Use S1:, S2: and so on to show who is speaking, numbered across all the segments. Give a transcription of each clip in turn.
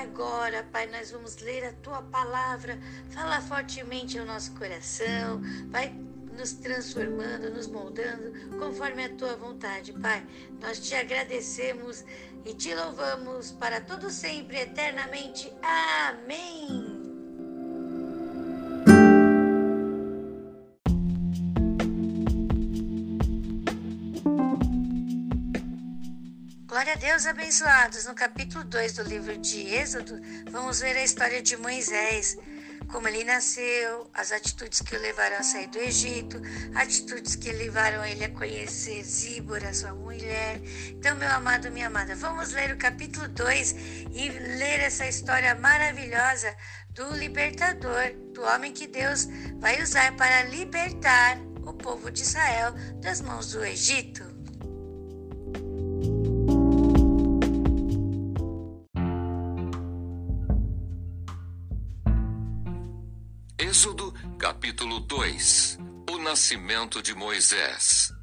S1: agora, Pai, nós vamos ler a tua palavra. Fala fortemente ao nosso coração. Vai nos transformando, nos moldando conforme a tua vontade, Pai. Nós te agradecemos e te louvamos para todo sempre, eternamente. Amém. Glória a Deus, abençoados. No capítulo 2 do livro de Êxodo, vamos ver a história de Moisés como ele nasceu, as atitudes que o levaram a sair do Egito, atitudes que levaram ele a conhecer Zíbora, sua mulher. Então, meu amado, minha amada, vamos ler o capítulo 2 e ler essa história maravilhosa do libertador, do homem que Deus vai usar para libertar o povo de Israel das mãos do Egito.
S2: Capítulo 2 O nascimento de Moisés.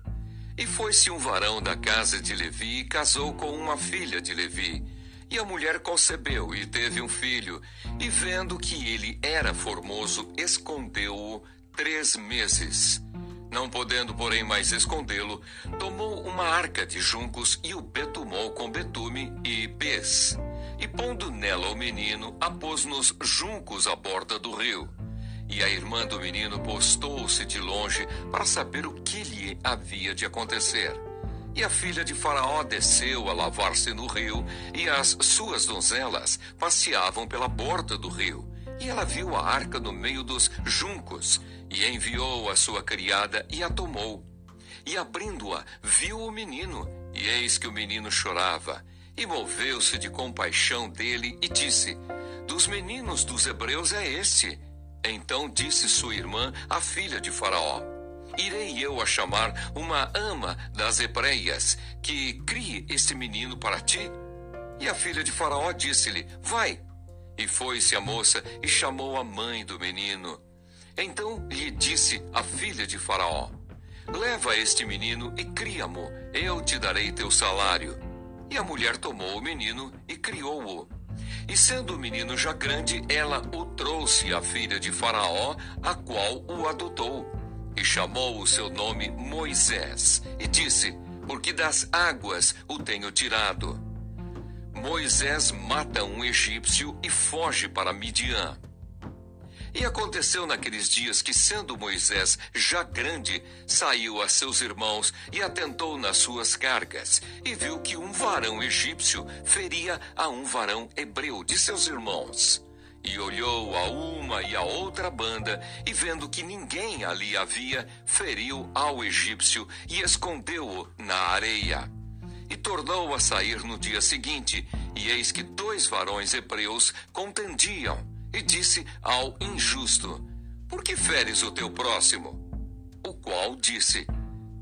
S2: E foi-se um varão da casa de Levi e casou com uma filha de Levi. E a mulher concebeu e teve um filho, e vendo que ele era formoso, escondeu-o três meses. Não podendo, porém, mais escondê-lo, tomou uma arca de juncos e o betumou com betume e pés. E pondo nela o menino, a pôs nos juncos à borda do rio. E a irmã do menino postou-se de longe para saber o que lhe havia de acontecer. E a filha de Faraó desceu a lavar-se no rio, e as suas donzelas passeavam pela borda do rio. E ela viu a arca no meio dos juncos, e enviou a sua criada e a tomou. E abrindo-a, viu o menino, e eis que o menino chorava. E moveu-se de compaixão dele e disse: Dos meninos dos hebreus é este. Então disse sua irmã, a filha de Faraó: Irei eu a chamar uma ama das hebreias, que crie este menino para ti? E a filha de Faraó disse-lhe: Vai. E foi-se a moça e chamou a mãe do menino. Então lhe disse a filha de Faraó: Leva este menino e cria-mo, eu te darei teu salário. E a mulher tomou o menino e criou-o. E sendo o menino já grande, ela o trouxe à filha de Faraó, a qual o adotou. E chamou o seu nome Moisés, e disse: Porque das águas o tenho tirado. Moisés mata um egípcio e foge para Midian. E aconteceu naqueles dias que, sendo Moisés já grande, saiu a seus irmãos e atentou nas suas cargas, e viu que um varão egípcio feria a um varão hebreu de seus irmãos. E olhou a uma e a outra banda, e vendo que ninguém ali havia, feriu ao egípcio e escondeu-o na areia. E tornou a sair no dia seguinte, e eis que dois varões hebreus contendiam e disse ao injusto: Por que feres o teu próximo? O qual disse: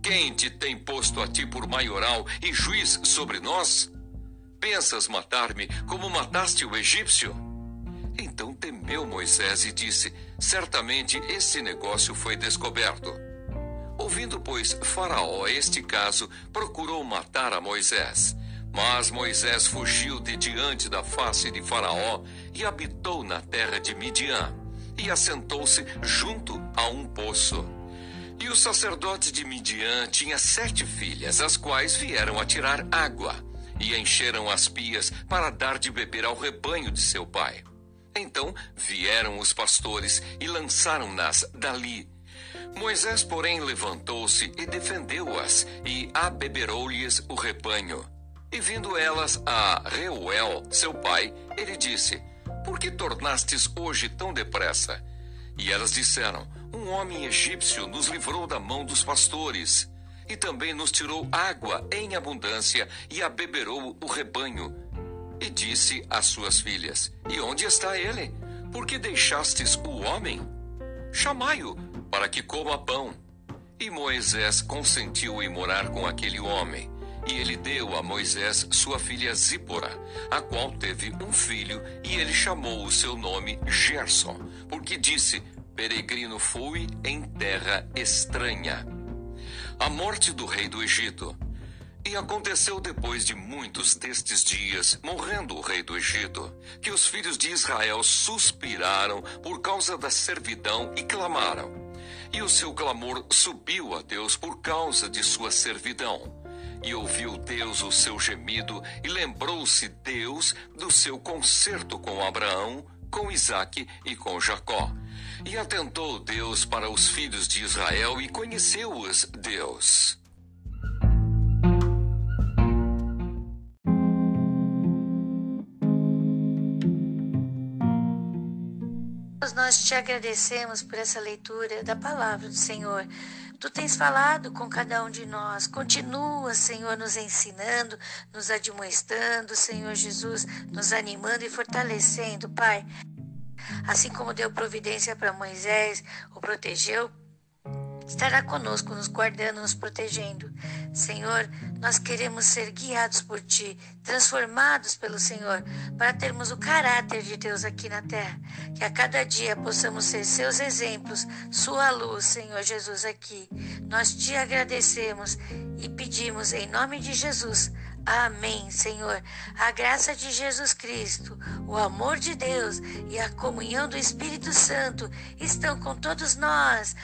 S2: Quem te tem posto a ti por maioral e juiz sobre nós? Pensas matar-me como mataste o egípcio? Então temeu Moisés e disse: Certamente esse negócio foi descoberto. Ouvindo, pois, Faraó este caso, procurou matar a Moisés. Mas Moisés fugiu de diante da face de Faraó e habitou na terra de Midian, e assentou-se junto a um poço. E o sacerdote de Midian tinha sete filhas, as quais vieram a tirar água, e encheram as pias para dar de beber ao rebanho de seu pai. Então vieram os pastores e lançaram-nas dali. Moisés, porém, levantou-se e defendeu-as, e abeberou-lhes o rebanho. E vindo elas a Reuel, seu pai, ele disse: Por que tornastes hoje tão depressa? E elas disseram: Um homem egípcio nos livrou da mão dos pastores, e também nos tirou água em abundância e abeberou o rebanho. E disse às suas filhas: E onde está ele? Por que deixastes o homem? Chamai-o, para que coma pão. E Moisés consentiu em morar com aquele homem. E ele deu a Moisés sua filha Zípora, a qual teve um filho, e ele chamou o seu nome Gerson, porque disse: Peregrino fui em terra estranha. A morte do rei do Egito. E aconteceu depois de muitos destes dias, morrendo o rei do Egito, que os filhos de Israel suspiraram por causa da servidão e clamaram. E o seu clamor subiu a Deus por causa de sua servidão. E ouviu Deus o seu gemido, e lembrou-se Deus do seu concerto com Abraão, com Isaque e com Jacó. E atentou Deus para os filhos de Israel e conheceu-os
S1: Nós te agradecemos por essa leitura da palavra do Senhor. Tu tens falado com cada um de nós. Continua, Senhor, nos ensinando, nos admoestando, Senhor Jesus, nos animando e fortalecendo, Pai. Assim como deu providência para Moisés, o protegeu, estará conosco, nos guardando, nos protegendo. Senhor, nós queremos ser guiados por Ti, transformados pelo Senhor, para termos o caráter de Deus aqui na terra. Que a cada dia possamos ser Seus exemplos, Sua luz, Senhor Jesus, aqui. Nós te agradecemos e pedimos em nome de Jesus. Amém, Senhor. A graça de Jesus Cristo, o amor de Deus e a comunhão do Espírito Santo estão com todos nós